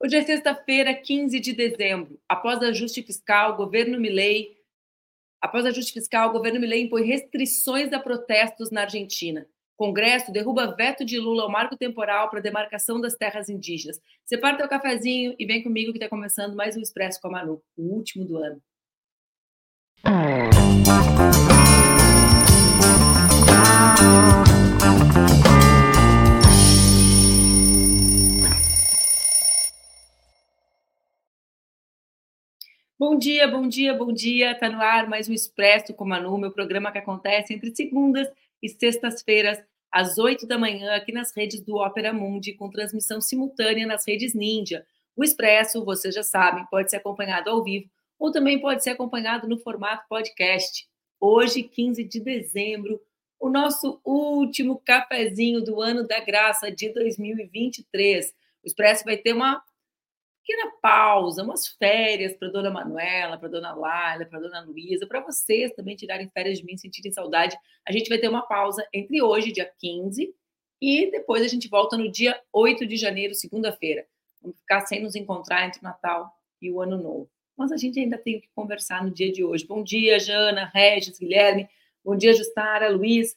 Hoje é sexta-feira, 15 de dezembro. Após ajuste fiscal, o governo Milei, após ajuste fiscal, o governo Milei impõe restrições a protestos na Argentina. Congresso derruba veto de Lula ao marco temporal para demarcação das terras indígenas. Separa teu cafezinho e vem comigo que está começando mais um Expresso com a Manu, o último do ano. Bom dia, bom dia, bom dia. Está no ar mais um Expresso com Manu, meu programa que acontece entre segundas e sextas-feiras, às oito da manhã, aqui nas redes do Opera Mundi, com transmissão simultânea nas redes Ninja. O Expresso, vocês já sabem, pode ser acompanhado ao vivo ou também pode ser acompanhado no formato podcast. Hoje, 15 de dezembro, o nosso último cafezinho do ano da graça de 2023. O Expresso vai ter uma pequena pausa, umas férias para dona Manuela, para dona Laila, para dona Luísa, para vocês também tirarem férias de mim, sentirem saudade. A gente vai ter uma pausa entre hoje, dia 15, e depois a gente volta no dia 8 de janeiro, segunda-feira. Vamos ficar sem nos encontrar entre o Natal e o Ano Novo. Mas a gente ainda tem que conversar no dia de hoje. Bom dia, Jana, Regis, Guilherme. Bom dia, Justara, Luiz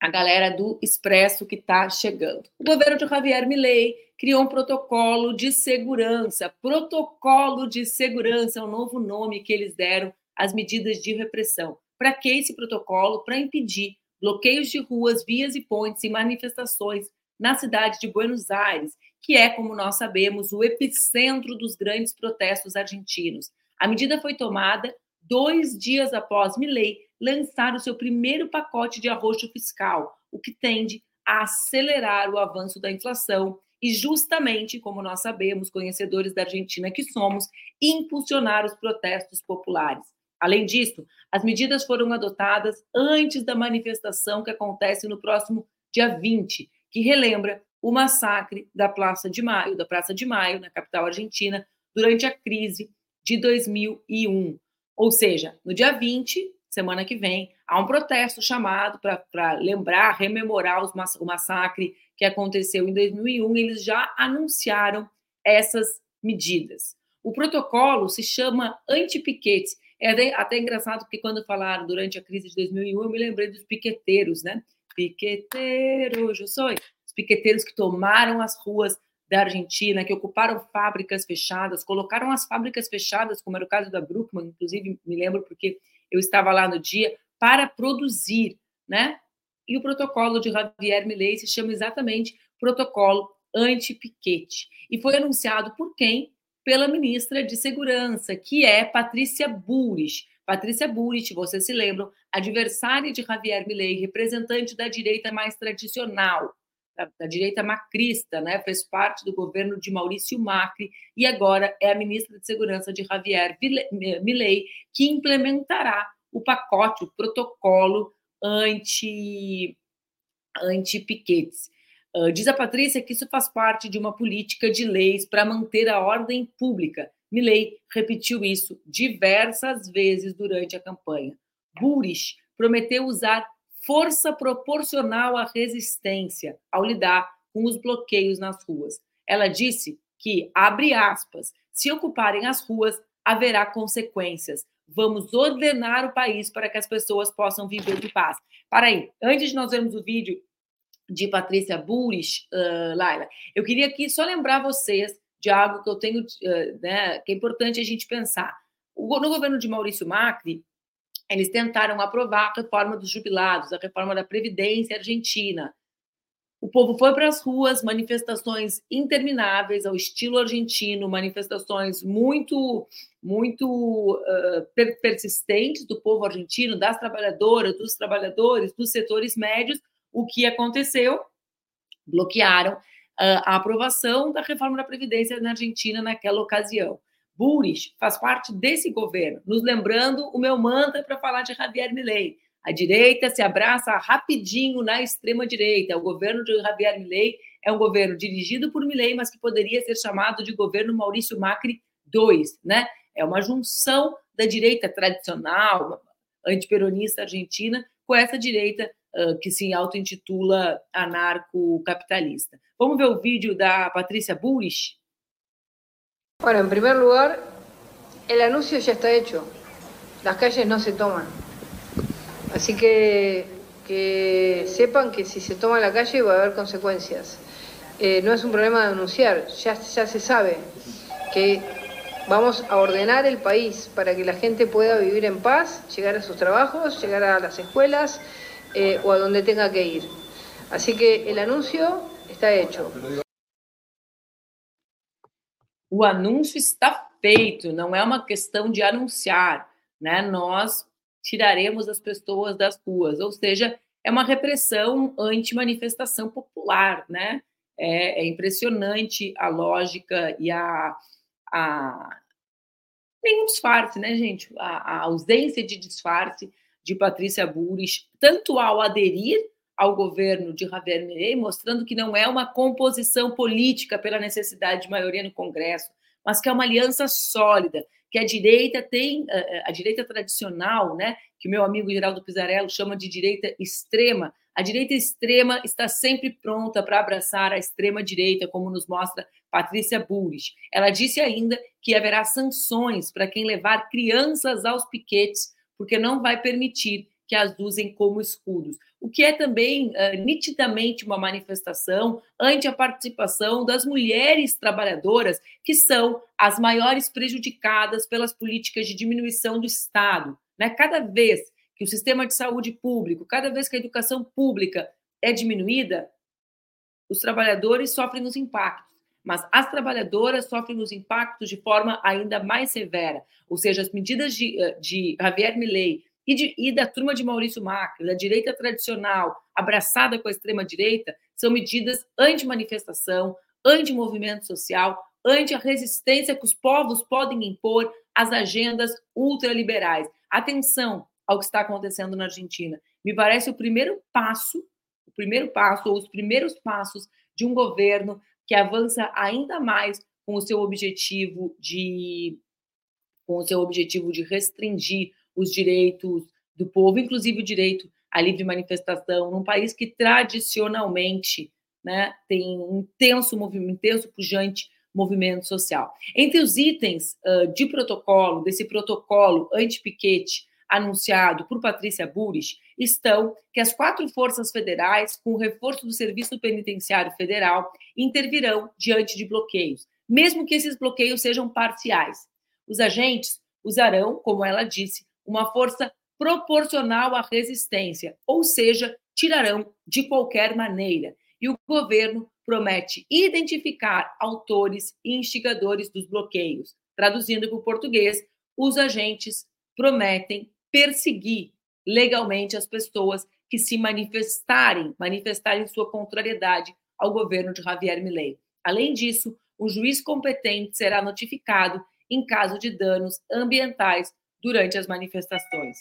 a galera do Expresso que está chegando. O governo de Javier Milei criou um protocolo de segurança. Protocolo de segurança é o novo nome que eles deram às medidas de repressão. Para que esse protocolo? Para impedir bloqueios de ruas, vias e pontes e manifestações na cidade de Buenos Aires, que é, como nós sabemos, o epicentro dos grandes protestos argentinos. A medida foi tomada dois dias após Milei lançar o seu primeiro pacote de arroxo fiscal, o que tende a acelerar o avanço da inflação e, justamente, como nós sabemos, conhecedores da Argentina que somos, impulsionar os protestos populares. Além disso, as medidas foram adotadas antes da manifestação que acontece no próximo dia 20, que relembra o massacre da Praça de Maio, da Praça de Maio, na capital argentina, durante a crise de 2001. Ou seja, no dia 20, semana que vem, há um protesto chamado para lembrar, rememorar os, o massacre que aconteceu em 2001. Eles já anunciaram essas medidas. O protocolo se chama anti-piquetes. É até, até engraçado porque quando falaram durante a crise de 2001, eu me lembrei dos piqueteiros, né? Piqueteiros, eu sou. Os piqueteiros que tomaram as ruas da Argentina, que ocuparam fábricas fechadas, colocaram as fábricas fechadas, como era o caso da Bruckmann, inclusive me lembro porque eu estava lá no dia, para produzir, né? E o protocolo de Javier Milei se chama exatamente Protocolo Anti-Piquete. E foi anunciado por quem? Pela ministra de Segurança, que é Patrícia Burris. Patrícia Burris, vocês se lembram, adversária de Javier Milei, representante da direita mais tradicional, da, da, direita macrista, né? fez parte do governo de Maurício Macri e agora é a ministra de Segurança de Javier Milei, que implementará o pacote, o protocolo anti, anti-piquetes. Uh, diz a Patrícia que isso faz parte de uma política de leis para manter a ordem pública. Milley repetiu isso diversas vezes durante a campanha. Burris prometeu usar força proporcional à resistência ao lidar com os bloqueios nas ruas. Ela disse que, abre aspas, se ocuparem as ruas, haverá consequências. Vamos ordenar o país para que as pessoas possam viver de paz. Para aí, antes de nós vermos o vídeo de Patrícia Burris, uh, Laila, eu queria aqui só lembrar vocês de algo que eu tenho, uh, né, que é importante a gente pensar. O, no governo de Maurício Macri, eles tentaram aprovar a reforma dos jubilados, a reforma da Previdência Argentina. O povo foi para as ruas, manifestações intermináveis ao estilo argentino, manifestações muito, muito uh, persistentes do povo argentino, das trabalhadoras, dos trabalhadores, dos setores médios. O que aconteceu? Bloquearam uh, a aprovação da reforma da Previdência na Argentina naquela ocasião. Burris faz parte desse governo, nos lembrando o meu mantra para falar de Javier Milei. A direita se abraça rapidinho na extrema direita. O governo de Javier Milei é um governo dirigido por Milei, mas que poderia ser chamado de governo Maurício Macri II, né? É uma junção da direita tradicional, antiperonista argentina, com essa direita uh, que se auto-intitula anarco-capitalista. Vamos ver o vídeo da Patrícia Bullrich? Bueno, en primer lugar, el anuncio ya está hecho. Las calles no se toman. Así que que sepan que si se toma la calle va a haber consecuencias. Eh, no es un problema de anunciar, ya, ya se sabe que vamos a ordenar el país para que la gente pueda vivir en paz, llegar a sus trabajos, llegar a las escuelas eh, o a donde tenga que ir. Así que el anuncio está hecho. O anúncio está feito, não é uma questão de anunciar, né? Nós tiraremos as pessoas das ruas, ou seja, é uma repressão anti-manifestação popular, né? É, é, impressionante a lógica e a, a nenhum disfarce, né, gente? A, a, ausência de disfarce de Patrícia Burris, tanto ao aderir ao governo de Javier Milei, mostrando que não é uma composição política pela necessidade de maioria no Congresso, mas que é uma aliança sólida, que a direita tem, a direita tradicional, né, que meu amigo Geraldo Pizarello chama de direita extrema, a direita extrema está sempre pronta para abraçar a extrema direita, como nos mostra Patrícia Bullrich. Ela disse ainda que haverá sanções para quem levar crianças aos piquetes, porque não vai permitir que as usem como escudos o que é também uh, nitidamente uma manifestação ante a participação das mulheres trabalhadoras, que são as maiores prejudicadas pelas políticas de diminuição do Estado. Né? Cada vez que o sistema de saúde público, cada vez que a educação pública é diminuída, os trabalhadores sofrem os impactos. Mas as trabalhadoras sofrem os impactos de forma ainda mais severa. Ou seja, as medidas de, de Javier Milei e, de, e da turma de Maurício Macri, da direita tradicional, abraçada com a extrema-direita, são medidas anti-manifestação, anti-movimento social, anti a resistência que os povos podem impor às agendas ultraliberais. Atenção ao que está acontecendo na Argentina. Me parece o primeiro passo, o primeiro passo, ou os primeiros passos de um governo que avança ainda mais com o seu objetivo de com o seu objetivo de restringir os direitos do povo, inclusive o direito à livre manifestação, num país que tradicionalmente né, tem um intenso movimento, intenso, pujante movimento social. Entre os itens uh, de protocolo, desse protocolo anti-piquete anunciado por Patrícia Burris, estão que as quatro forças federais, com o reforço do Serviço Penitenciário Federal, intervirão diante de bloqueios, mesmo que esses bloqueios sejam parciais. Os agentes usarão, como ela disse, uma força proporcional à resistência, ou seja, tirarão de qualquer maneira. E o governo promete identificar autores e instigadores dos bloqueios. Traduzindo para o português, os agentes prometem perseguir legalmente as pessoas que se manifestarem, manifestarem sua contrariedade ao governo de Javier Milei. Além disso, o juiz competente será notificado em caso de danos ambientais durante as manifestações.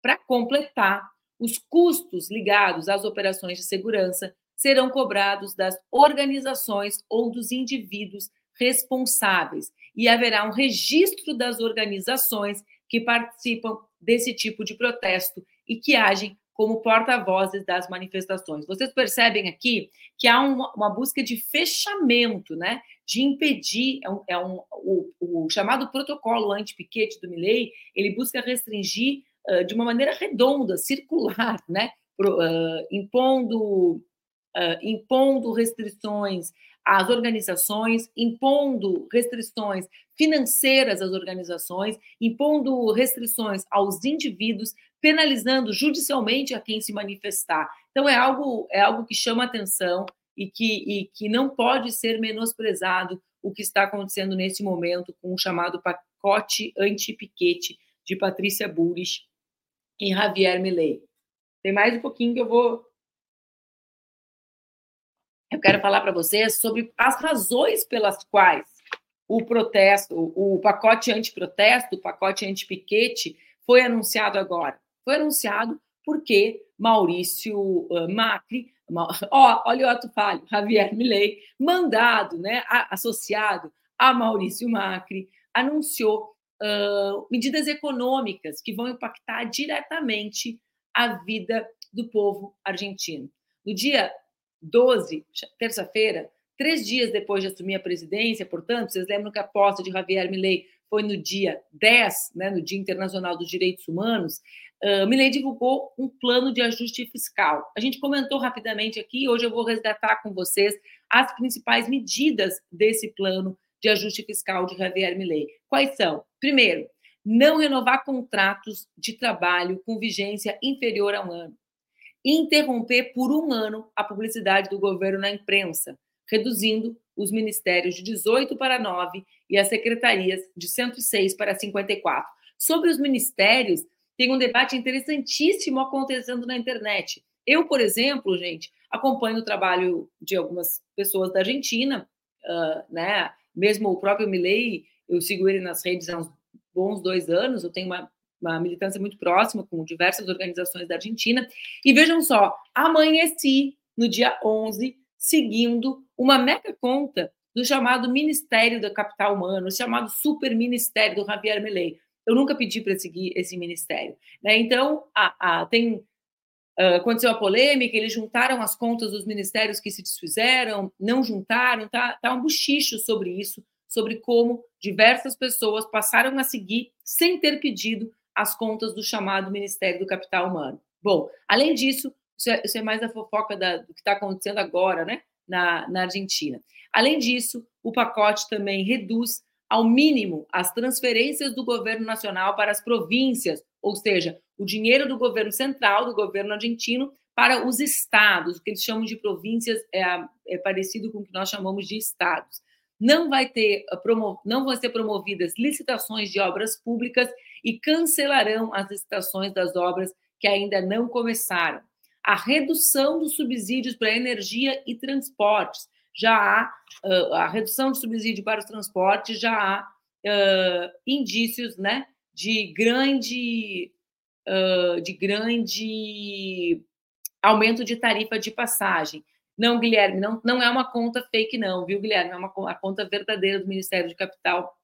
Para completar, os custos ligados às operações de segurança serão cobrados das organizações ou dos indivíduos responsáveis e haverá um registro das organizações que participam desse tipo de protesto e que agem como porta-vozes das manifestações. Vocês percebem aqui que há uma, uma busca de fechamento, né? de impedir, é um, é um o, o, chamado protocolo anti-piquete do Milley, ele busca restringir uh, de uma maneira redonda, circular, né? Pro, uh, impondo, uh, impondo restrições às organizações, impondo restrições financeiras às organizações, impondo restrições aos indivíduos, penalizando judicialmente a quem se manifestar. Então é algo é algo que chama atenção e que, e que não pode ser menosprezado o que está acontecendo nesse momento com o chamado pacote anti-piquete de Patrícia Burris e Javier Milei. Tem mais um pouquinho que eu vou. Eu quero falar para vocês sobre as razões pelas quais o protesto, o pacote anti-protesto, o pacote anti-piquete foi anunciado agora. Foi anunciado porque Maurício Macri Ó, olha o ato falho, Javier Milei, mandado, né, associado a Maurício Macri, anunciou uh, medidas econômicas que vão impactar diretamente a vida do povo argentino. No dia 12, terça-feira, Três dias depois de assumir a presidência, portanto, vocês lembram que a posse de Javier Milei foi no dia 10, né, no Dia Internacional dos Direitos Humanos, uh, divulgou um plano de ajuste fiscal. A gente comentou rapidamente aqui, hoje eu vou resgatar com vocês as principais medidas desse plano de ajuste fiscal de Javier Milei. Quais são? Primeiro, não renovar contratos de trabalho com vigência inferior a um ano. Interromper por um ano a publicidade do governo na imprensa, reduzindo os ministérios de 18 para 9 e as secretarias de 106 para 54. Sobre os ministérios, tem um debate interessantíssimo acontecendo na internet. Eu, por exemplo, gente, acompanho o trabalho de algumas pessoas da Argentina, uh, né? Mesmo o próprio Milley, eu sigo ele nas redes há uns bons dois anos, eu tenho uma, uma militância muito próxima com diversas organizações da Argentina. E vejam só, amanheci no dia 11 seguindo uma mega conta do chamado Ministério da Capital Humano, chamado Super Ministério do Javier Milei. Eu nunca pedi para seguir esse ministério. Né? Então, a, a, tem, uh, aconteceu a polêmica, eles juntaram as contas dos ministérios que se desfizeram, não juntaram, tá, tá um buchicho sobre isso, sobre como diversas pessoas passaram a seguir, sem ter pedido, as contas do chamado Ministério do Capital Humano. Bom, além disso, isso é, isso é mais a fofoca da, do que está acontecendo agora, né, na, na Argentina. Além disso, o pacote também reduz ao mínimo as transferências do governo nacional para as províncias, ou seja, o dinheiro do governo central, do governo argentino, para os estados, o que eles chamam de províncias é, é parecido com o que nós chamamos de estados. Não vai ter não vão ser promovidas licitações de obras públicas e cancelarão as licitações das obras que ainda não começaram a redução dos subsídios para energia e transportes. Já há uh, a redução de subsídio para os transportes, já há uh, indícios né, de grande uh, de grande aumento de tarifa de passagem. Não, Guilherme, não, não é uma conta fake, não, viu, Guilherme? É uma a conta verdadeira do Ministério de Capital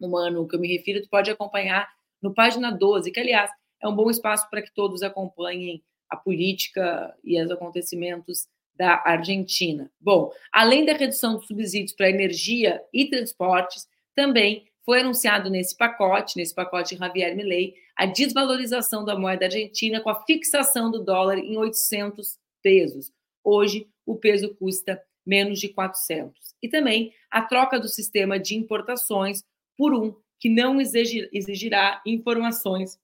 Humano, que eu me refiro, tu pode acompanhar no página 12, que, aliás, é um bom espaço para que todos acompanhem a política e os acontecimentos da Argentina. Bom, além da redução dos subsídios para energia e transportes, também foi anunciado nesse pacote, nesse pacote Javier Milei, a desvalorização da moeda argentina com a fixação do dólar em 800 pesos. Hoje, o peso custa menos de 400. E também a troca do sistema de importações por um que não exigirá informações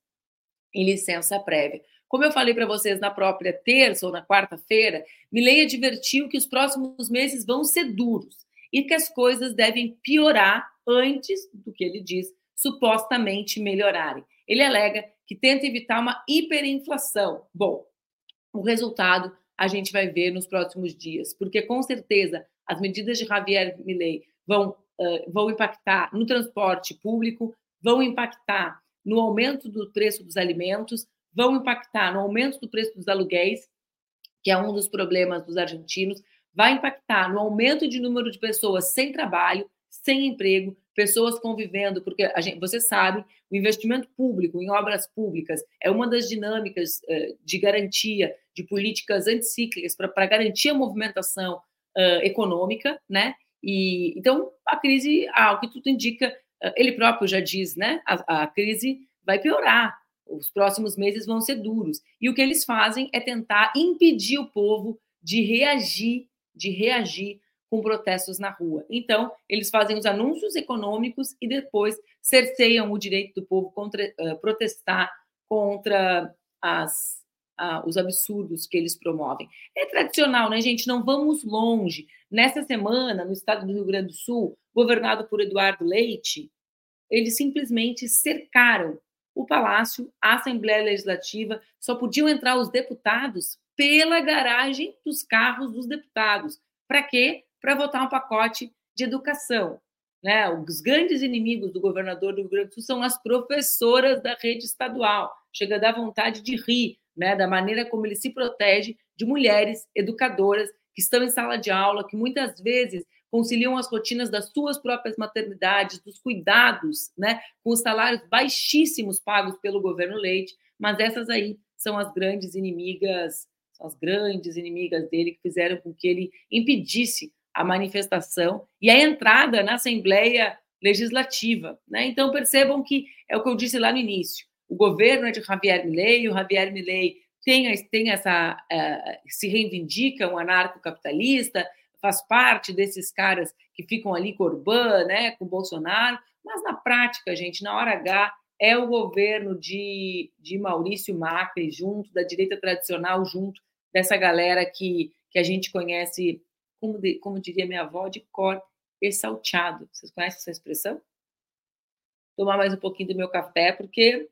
em licença prévia. Como eu falei para vocês na própria terça ou na quarta-feira, Milley advertiu que os próximos meses vão ser duros e que as coisas devem piorar antes do que ele diz supostamente melhorarem. Ele alega que tenta evitar uma hiperinflação. Bom, o resultado a gente vai ver nos próximos dias, porque com certeza as medidas de Javier Milei vão, uh, vão impactar no transporte público, vão impactar no aumento do preço dos alimentos, vão impactar no aumento do preço dos aluguéis, que é um dos problemas dos argentinos, vai impactar no aumento de número de pessoas sem trabalho, sem emprego, pessoas convivendo, porque a gente, você sabe, o investimento público em obras públicas é uma das dinâmicas uh, de garantia de políticas anticíclicas para garantir a movimentação uh, econômica, né? E então a crise, ah, o que tudo indica, uh, ele próprio já diz, né? A, a crise vai piorar os próximos meses vão ser duros. E o que eles fazem é tentar impedir o povo de reagir, de reagir com protestos na rua. Então, eles fazem os anúncios econômicos e depois cerceiam o direito do povo contra, uh, protestar contra as, uh, os absurdos que eles promovem. É tradicional, né, gente? Não vamos longe. Nessa semana, no estado do Rio Grande do Sul, governado por Eduardo Leite, eles simplesmente cercaram o Palácio, a Assembleia Legislativa, só podiam entrar os deputados pela garagem dos carros dos deputados. Para quê? Para votar um pacote de educação. Né? Os grandes inimigos do governador do Rio Grande do Sul são as professoras da rede estadual. Chega a dar vontade de rir né? da maneira como ele se protege de mulheres educadoras que estão em sala de aula, que muitas vezes conciliam as rotinas das suas próprias maternidades, dos cuidados, né, com os salários baixíssimos pagos pelo governo Leite, mas essas aí são as grandes inimigas, as grandes inimigas dele que fizeram com que ele impedisse a manifestação e a entrada na Assembleia Legislativa. Né? Então, percebam que é o que eu disse lá no início: o governo é de Javier Milei, o Javier Milei tem, tem essa. Uh, se reivindica um anarcocapitalista, faz parte desses caras que ficam ali com Orbán, né, com Bolsonaro, mas na prática, gente, na hora H, é o governo de, de Maurício Macri, junto da direita tradicional, junto dessa galera que, que a gente conhece, como, de, como diria minha avó, de cor e salteado. Vocês conhecem essa expressão? Tomar mais um pouquinho do meu café, porque.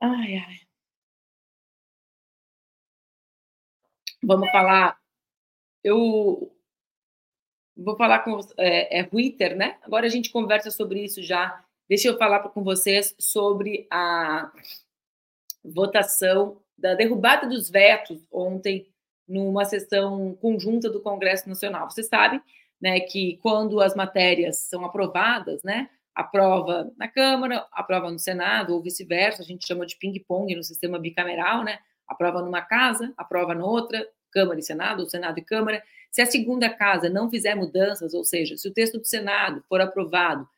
Ai, ai. Vamos falar. Eu vou falar com. É, é Twitter, né? Agora a gente conversa sobre isso já Deixa eu falar com vocês sobre a votação da derrubada dos vetos ontem numa sessão conjunta do Congresso Nacional. Você sabe, né, que quando as matérias são aprovadas, né, aprova na Câmara, aprova no Senado ou vice-versa, a gente chama de ping-pong no sistema bicameral, né? Aprova numa casa, aprova na outra, Câmara e Senado, ou Senado e Câmara. Se a segunda casa não fizer mudanças, ou seja, se o texto do Senado for aprovado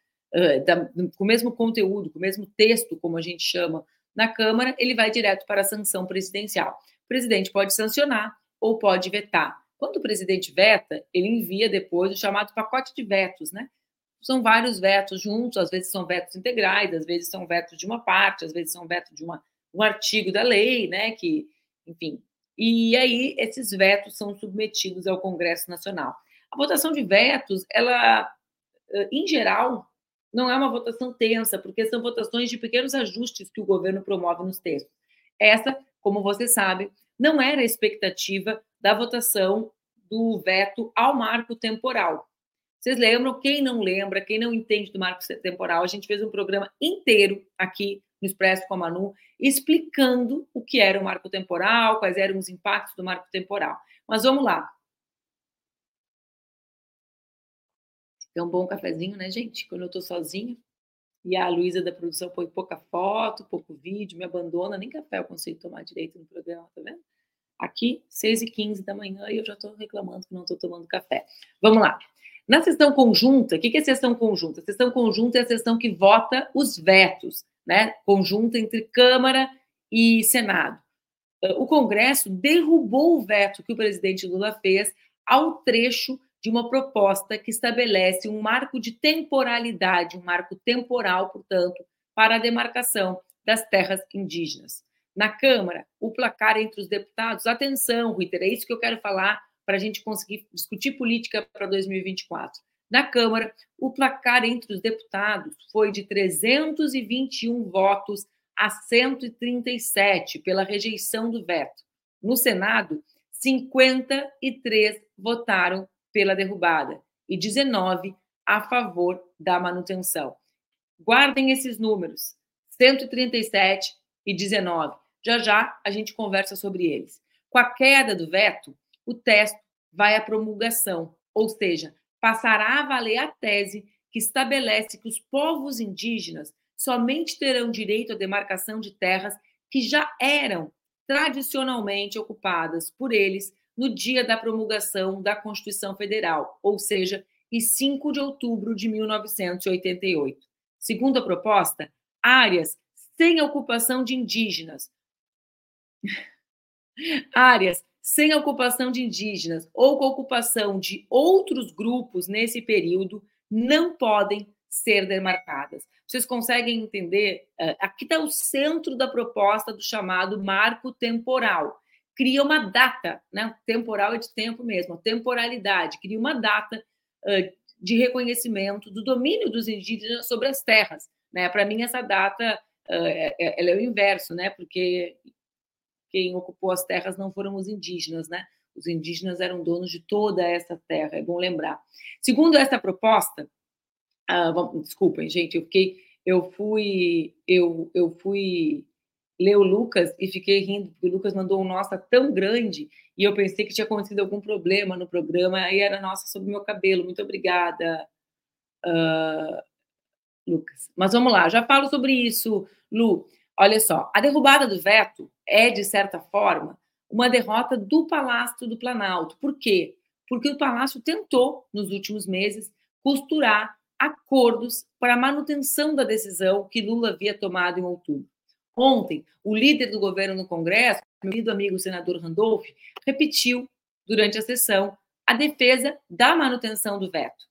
da, com o mesmo conteúdo, com o mesmo texto, como a gente chama, na Câmara, ele vai direto para a sanção presidencial. O presidente pode sancionar ou pode vetar. Quando o presidente veta, ele envia depois o chamado pacote de vetos, né? São vários vetos juntos, às vezes são vetos integrais, às vezes são vetos de uma parte, às vezes são vetos de uma, um artigo da lei, né? Que, enfim. E aí esses vetos são submetidos ao Congresso Nacional. A votação de vetos, ela, em geral, não é uma votação tensa, porque são votações de pequenos ajustes que o governo promove nos textos. Essa, como você sabe, não era a expectativa da votação do veto ao marco temporal. Vocês lembram? Quem não lembra, quem não entende do marco temporal, a gente fez um programa inteiro aqui no Expresso com a Manu, explicando o que era o marco temporal, quais eram os impactos do marco temporal. Mas vamos lá. É um bom cafezinho, né, gente? Quando eu tô sozinha. E a Luísa da produção põe pouca foto, pouco vídeo, me abandona, nem café eu consigo tomar direito no programa, tá vendo? Aqui, 6h15 da manhã, e eu já estou reclamando que não estou tomando café. Vamos lá. Na sessão conjunta, o que é sessão conjunta? A sessão conjunta é a sessão que vota os vetos, né? Conjunta entre Câmara e Senado. O Congresso derrubou o veto que o presidente Lula fez ao trecho de uma proposta que estabelece um marco de temporalidade, um marco temporal, portanto, para a demarcação das terras indígenas. Na Câmara, o placar entre os deputados, atenção, Riter, é isso que eu quero falar para a gente conseguir discutir política para 2024. Na Câmara, o placar entre os deputados foi de 321 votos a 137 pela rejeição do veto. No Senado, 53 votaram pela derrubada e 19 a favor da manutenção. Guardem esses números: 137 e 19. Já já a gente conversa sobre eles. Com a queda do veto, o texto vai à promulgação, ou seja, passará a valer a tese que estabelece que os povos indígenas somente terão direito à demarcação de terras que já eram tradicionalmente ocupadas por eles no dia da promulgação da Constituição Federal, ou seja, em 5 de outubro de 1988. Segundo a proposta, áreas sem ocupação de indígenas, áreas sem ocupação de indígenas ou com ocupação de outros grupos nesse período não podem ser demarcadas. Vocês conseguem entender? Eh, aqui está o centro da proposta do chamado marco temporal cria uma data, né? temporal é de tempo mesmo, temporalidade, cria uma data de reconhecimento do domínio dos indígenas sobre as terras. Né? Para mim, essa data uh, é, ela é o inverso, né? porque quem ocupou as terras não foram os indígenas, né? Os indígenas eram donos de toda essa terra, é bom lembrar. Segundo essa proposta, vamos, desculpem, gente, eu fiquei, eu fui, eu, eu fui ler o Lucas e fiquei rindo, porque o Lucas mandou um nossa tão grande e eu pensei que tinha acontecido algum problema no programa, aí era nossa sobre meu cabelo. Muito obrigada, uh, Lucas. Mas vamos lá, já falo sobre isso, Lu. Olha só, a derrubada do veto é, de certa forma, uma derrota do Palácio do Planalto. Por quê? porque o Palácio tentou, nos últimos meses, costurar acordos para a manutenção da decisão que Lula havia tomado em outubro. Ontem, o líder do governo no Congresso, meu querido amigo senador Randolph, repetiu durante a sessão a defesa da manutenção do veto.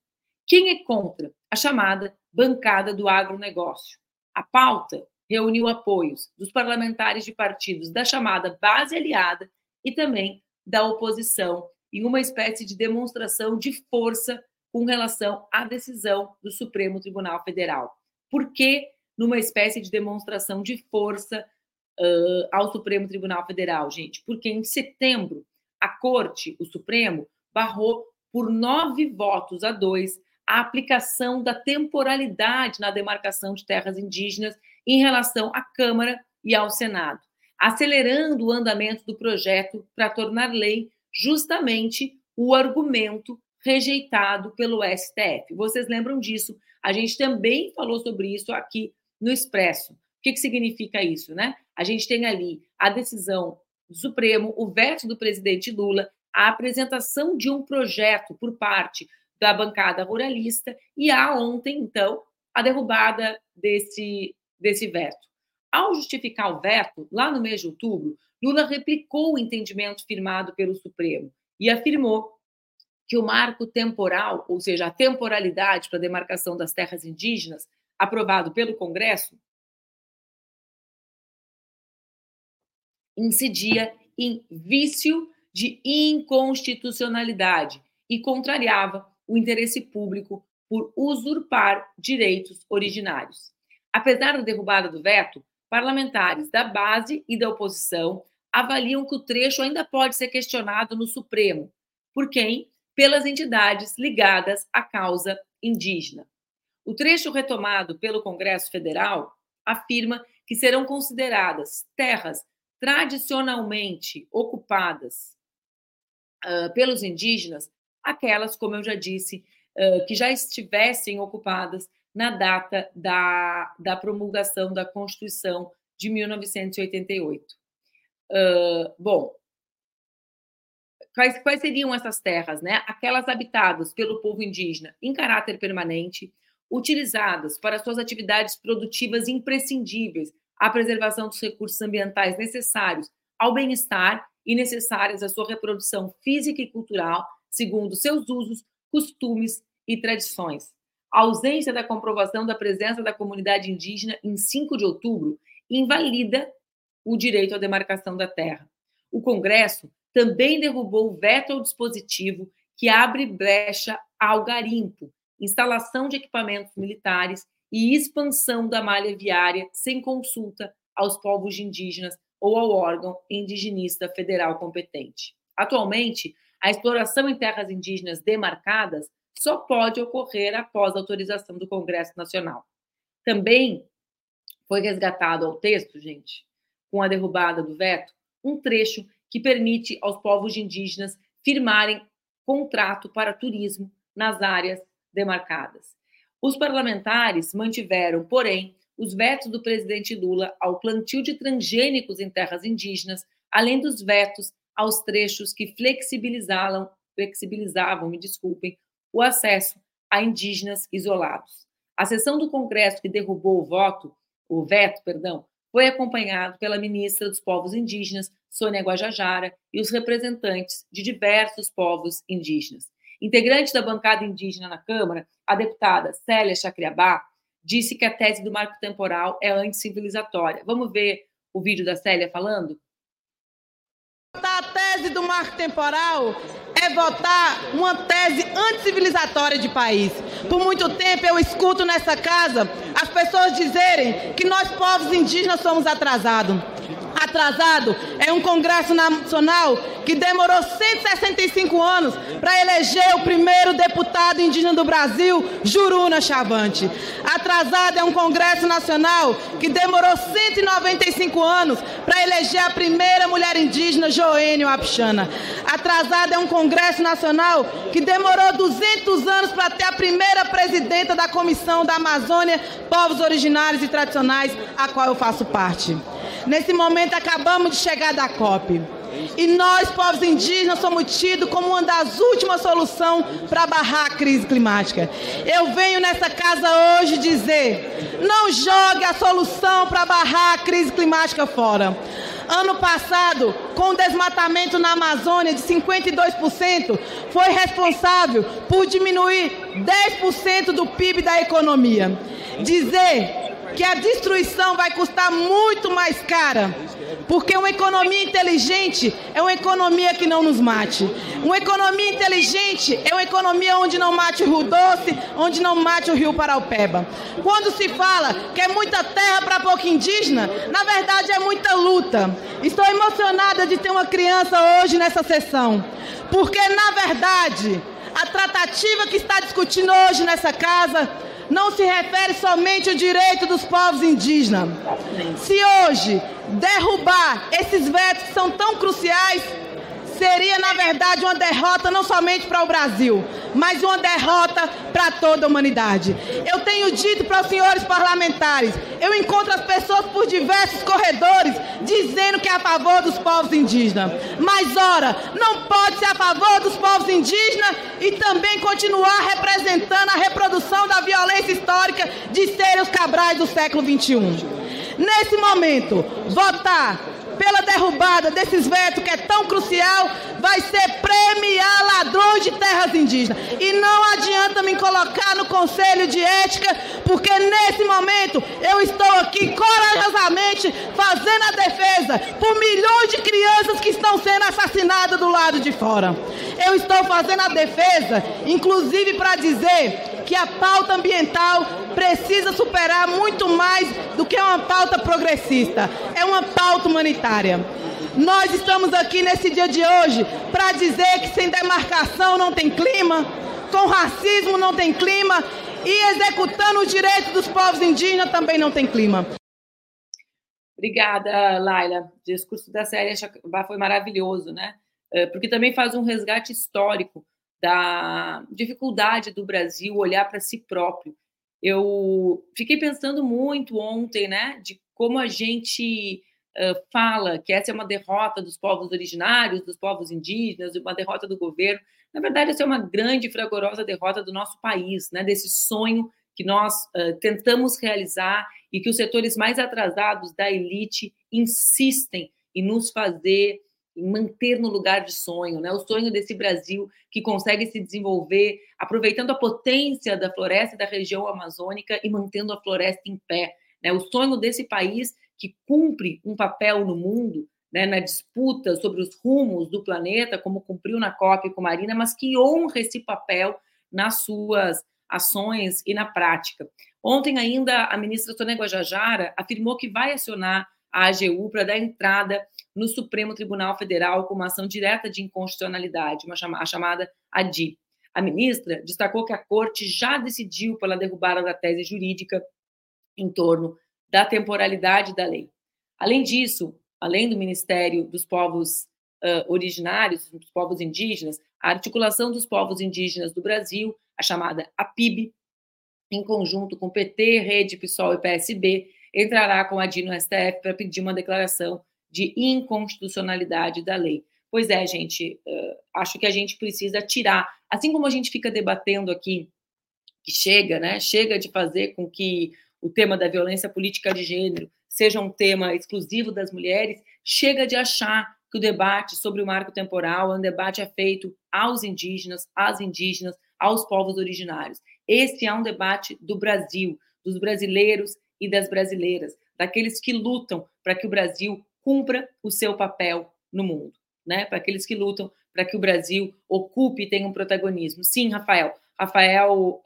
Quem é contra? A chamada bancada do agronegócio. A pauta reuniu apoios dos parlamentares de partidos da chamada base aliada e também da oposição, em uma espécie de demonstração de força com relação à decisão do Supremo Tribunal Federal. Por que numa espécie de demonstração de força uh, ao Supremo Tribunal Federal, gente? Porque em setembro, a Corte, o Supremo, barrou por nove votos a dois a aplicação da temporalidade na demarcação de terras indígenas em relação à Câmara e ao Senado, acelerando o andamento do projeto para tornar lei justamente o argumento rejeitado pelo STF. Vocês lembram disso? A gente também falou sobre isso aqui no Expresso. O que, que significa isso, né? A gente tem ali a decisão do Supremo, o veto do presidente Lula, a apresentação de um projeto por parte da bancada ruralista e há ontem, então, a derrubada desse, desse veto. Ao justificar o veto, lá no mês de outubro, Lula replicou o entendimento firmado pelo Supremo e afirmou que o marco temporal, ou seja, a temporalidade para a demarcação das terras indígenas, aprovado pelo Congresso, incidia em vício de inconstitucionalidade e contrariava o interesse público por usurpar direitos originários. Apesar da derrubada do veto, parlamentares da base e da oposição avaliam que o trecho ainda pode ser questionado no Supremo. Por quem? Pelas entidades ligadas à causa indígena. O trecho retomado pelo Congresso Federal afirma que serão consideradas terras tradicionalmente ocupadas uh, pelos indígenas aquelas, como eu já disse, que já estivessem ocupadas na data da, da promulgação da Constituição de 1988. Uh, bom, quais, quais seriam essas terras? Né? Aquelas habitadas pelo povo indígena em caráter permanente, utilizadas para suas atividades produtivas imprescindíveis à preservação dos recursos ambientais necessários ao bem-estar e necessárias à sua reprodução física e cultural, segundo seus usos, costumes e tradições. A ausência da comprovação da presença da comunidade indígena em 5 de outubro invalida o direito à demarcação da terra. O Congresso também derrubou o veto ao dispositivo que abre brecha ao garimpo, instalação de equipamentos militares e expansão da malha viária sem consulta aos povos indígenas ou ao órgão indigenista federal competente. Atualmente, a exploração em terras indígenas demarcadas só pode ocorrer após autorização do Congresso Nacional. Também foi resgatado ao texto, gente, com a derrubada do veto, um trecho que permite aos povos indígenas firmarem contrato para turismo nas áreas demarcadas. Os parlamentares mantiveram, porém, os vetos do presidente Lula ao plantio de transgênicos em terras indígenas, além dos vetos aos trechos que flexibilizavam, flexibilizavam, me desculpem, o acesso a indígenas isolados. A sessão do Congresso que derrubou o voto, o veto, perdão, foi acompanhado pela ministra dos Povos Indígenas, Sônia Guajajara, e os representantes de diversos povos indígenas. Integrante da bancada indígena na Câmara, a deputada Célia Chacriabá disse que a tese do marco temporal é anticivilizatória. Vamos ver o vídeo da Célia falando? Tese do marco temporal é votar uma tese anticivilizatória de país. Por muito tempo eu escuto nessa casa as pessoas dizerem que nós, povos indígenas, somos atrasados atrasado é um Congresso Nacional que demorou 165 anos para eleger o primeiro deputado indígena do Brasil, Juruna Chavante. Atrasado é um Congresso Nacional que demorou 195 anos para eleger a primeira mulher indígena, Joênio Apixana. Atrasado é um Congresso Nacional que demorou 200 anos para ter a primeira presidenta da Comissão da Amazônia, Povos Originários e Tradicionais, a qual eu faço parte. Nesse momento acabamos de chegar da COP. E nós, povos indígenas, somos tidos como uma das últimas soluções para barrar a crise climática. Eu venho nessa casa hoje dizer: não jogue a solução para barrar a crise climática fora. Ano passado, com o desmatamento na Amazônia de 52%, foi responsável por diminuir 10% do PIB da economia. Dizer que a destruição vai custar muito mais cara. Porque uma economia inteligente é uma economia que não nos mate. Uma economia inteligente é uma economia onde não mate o Rio Doce, onde não mate o Rio Paraupeba. Quando se fala que é muita terra para pouco indígena, na verdade é muita luta. Estou emocionada de ter uma criança hoje nessa sessão. Porque, na verdade, a tratativa que está discutindo hoje nessa casa não se refere somente ao direito dos povos indígenas. Se hoje derrubar esses vetos que são tão cruciais, seria, na verdade, uma derrota não somente para o Brasil, mas uma derrota para toda a humanidade. Eu tenho dito para os senhores parlamentares, eu encontro as pessoas por diversos corredores dizendo que é a favor dos povos indígenas. Mas, ora, não pode ser a favor dos povos indígenas e também continuar representando a reprodução da violência histórica de serem os cabrais do século XXI. Nesse momento, votar pela derrubada desses vetos que é tão crucial, vai ser premiar ladrões de terras indígenas. E não adianta me colocar no Conselho de Ética, porque nesse momento eu estou aqui corajosamente fazendo a defesa por milhões de crianças que estão sendo assassinadas do lado de fora. Eu estou fazendo a defesa, inclusive para dizer que a pauta ambiental precisa superar muito mais do que uma pauta progressista, é uma pauta humanitária. Nós estamos aqui nesse dia de hoje para dizer que sem demarcação não tem clima, com racismo não tem clima e executando os direitos dos povos indígenas também não tem clima. Obrigada, Laila. O discurso da série foi maravilhoso, né? É, porque também faz um resgate histórico da dificuldade do Brasil olhar para si próprio. Eu fiquei pensando muito ontem, né, de como a gente uh, fala que essa é uma derrota dos povos originários, dos povos indígenas, uma derrota do governo. Na verdade, essa é uma grande e fragorosa derrota do nosso país, né, desse sonho que nós uh, tentamos realizar e que os setores mais atrasados da elite insistem em nos fazer manter no lugar de sonho, né? O sonho desse Brasil que consegue se desenvolver aproveitando a potência da floresta da região amazônica e mantendo a floresta em pé, né? O sonho desse país que cumpre um papel no mundo, né, na disputa sobre os rumos do planeta, como cumpriu na COP com Marina, mas que honra esse papel nas suas ações e na prática. Ontem ainda a ministra Sônia Guajajara afirmou que vai acionar a AGU para dar entrada no Supremo Tribunal Federal com uma ação direta de inconstitucionalidade, uma chama, a chamada ADI. A ministra destacou que a corte já decidiu pela derrubada da tese jurídica em torno da temporalidade da lei. Além disso, além do Ministério dos Povos uh, Originários, dos povos indígenas, a articulação dos povos indígenas do Brasil, a chamada APIB, em conjunto com PT, Rede, PSOL e PSB, entrará com a DI no STF para pedir uma declaração de inconstitucionalidade da lei. Pois é, gente, uh, acho que a gente precisa tirar, assim como a gente fica debatendo aqui, que chega, né? Chega de fazer com que o tema da violência política de gênero seja um tema exclusivo das mulheres, chega de achar que o debate sobre o marco temporal é um debate é feito aos indígenas, às indígenas, aos povos originários. Esse é um debate do Brasil, dos brasileiros e das brasileiras, daqueles que lutam para que o Brasil cumpra o seu papel no mundo, né? Para aqueles que lutam para que o Brasil ocupe e tenha um protagonismo. Sim, Rafael. Rafael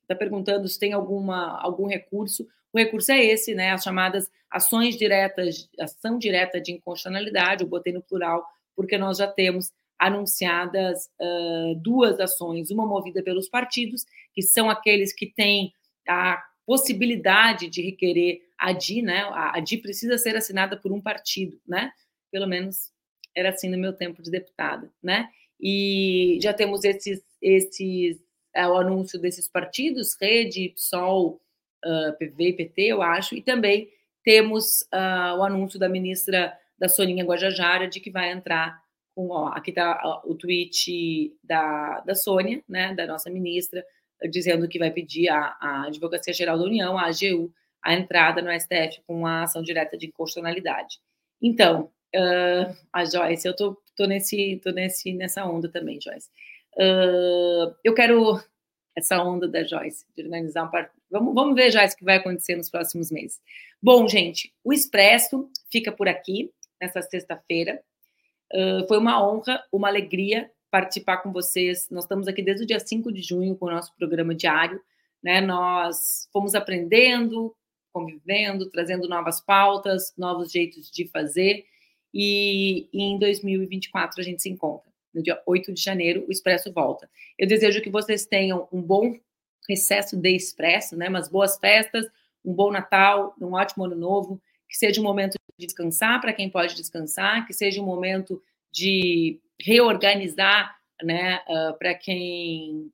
está uh, perguntando se tem alguma, algum recurso. O recurso é esse, né? As chamadas ações diretas, ação direta de inconstitucionalidade, eu botei no plural, porque nós já temos anunciadas uh, duas ações, uma movida pelos partidos, que são aqueles que têm a possibilidade de requerer a DI, né? A DI precisa ser assinada por um partido, né? Pelo menos era assim no meu tempo de deputada, né? E já temos esses, esses é, o anúncio desses partidos, Rede, PSOL, uh, PV PT, eu acho, e também temos uh, o anúncio da ministra da Soninha Guajajara de que vai entrar com, ó, aqui está o tweet da, da Sônia, né, da nossa ministra, dizendo que vai pedir à, à Advocacia Geral da União, a AGU, a entrada no STF com uma ação direta de inconstitucionalidade. Então, uh, a Joyce, eu tô, tô, nesse, tô nesse, nessa onda também, Joyce. Uh, eu quero essa onda da Joyce, de organizar um par... vamos, vamos ver, Joyce, o que vai acontecer nos próximos meses. Bom, gente, o Expresso fica por aqui, nessa sexta-feira. Uh, foi uma honra, uma alegria participar com vocês. Nós estamos aqui desde o dia 5 de junho com o nosso programa diário. Né? Nós fomos aprendendo, convivendo, trazendo novas pautas, novos jeitos de fazer. E, e em 2024 a gente se encontra. No dia 8 de janeiro, o Expresso volta. Eu desejo que vocês tenham um bom recesso de Expresso, né? umas boas festas, um bom Natal, um ótimo ano novo, que seja um momento de descansar para quem pode descansar, que seja um momento de reorganizar, né, uh, para quem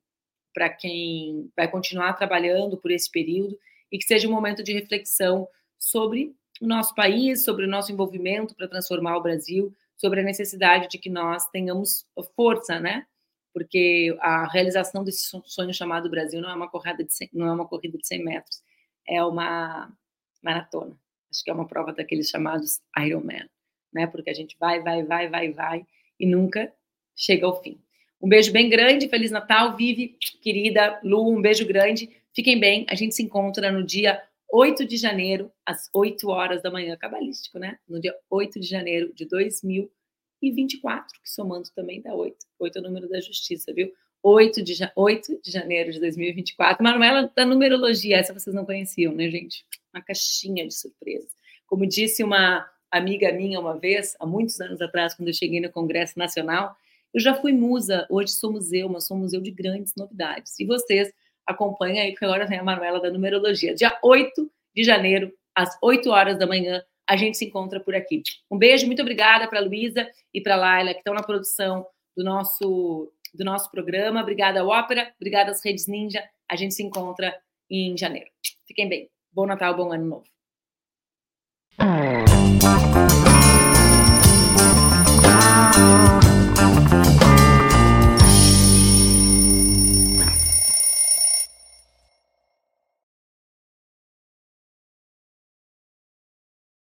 para quem vai continuar trabalhando por esse período e que seja um momento de reflexão sobre o nosso país, sobre o nosso envolvimento para transformar o Brasil, sobre a necessidade de que nós tenhamos força, né? Porque a realização desse sonho chamado Brasil não é uma corrida de 100, não é uma corrida de 100 metros, é uma maratona. Acho que é uma prova daqueles chamados Ironman, né? Porque a gente vai, vai, vai, vai, vai e nunca chega ao fim. Um beijo bem grande, Feliz Natal, Vive, querida Lu, um beijo grande. Fiquem bem, a gente se encontra no dia 8 de janeiro, às 8 horas da manhã, cabalístico, né? No dia 8 de janeiro de 2024, que somando também dá 8. 8 é o número da justiça, viu? 8 de, 8 de janeiro de 2024. Manuela da numerologia, essa vocês não conheciam, né, gente? Uma caixinha de surpresas. Como disse uma amiga minha uma vez, há muitos anos atrás, quando eu cheguei no Congresso Nacional, eu já fui musa, hoje sou museu, mas sou museu de grandes novidades. E vocês acompanham aí, porque agora vem a Manuela da Numerologia. Dia 8 de janeiro, às 8 horas da manhã, a gente se encontra por aqui. Um beijo, muito obrigada para a Luísa e para a Laila, que estão na produção do nosso, do nosso programa. Obrigada, Ópera. Obrigada às Redes Ninja. A gente se encontra em janeiro. Fiquem bem. Bom Natal, bom Ano Novo. Thank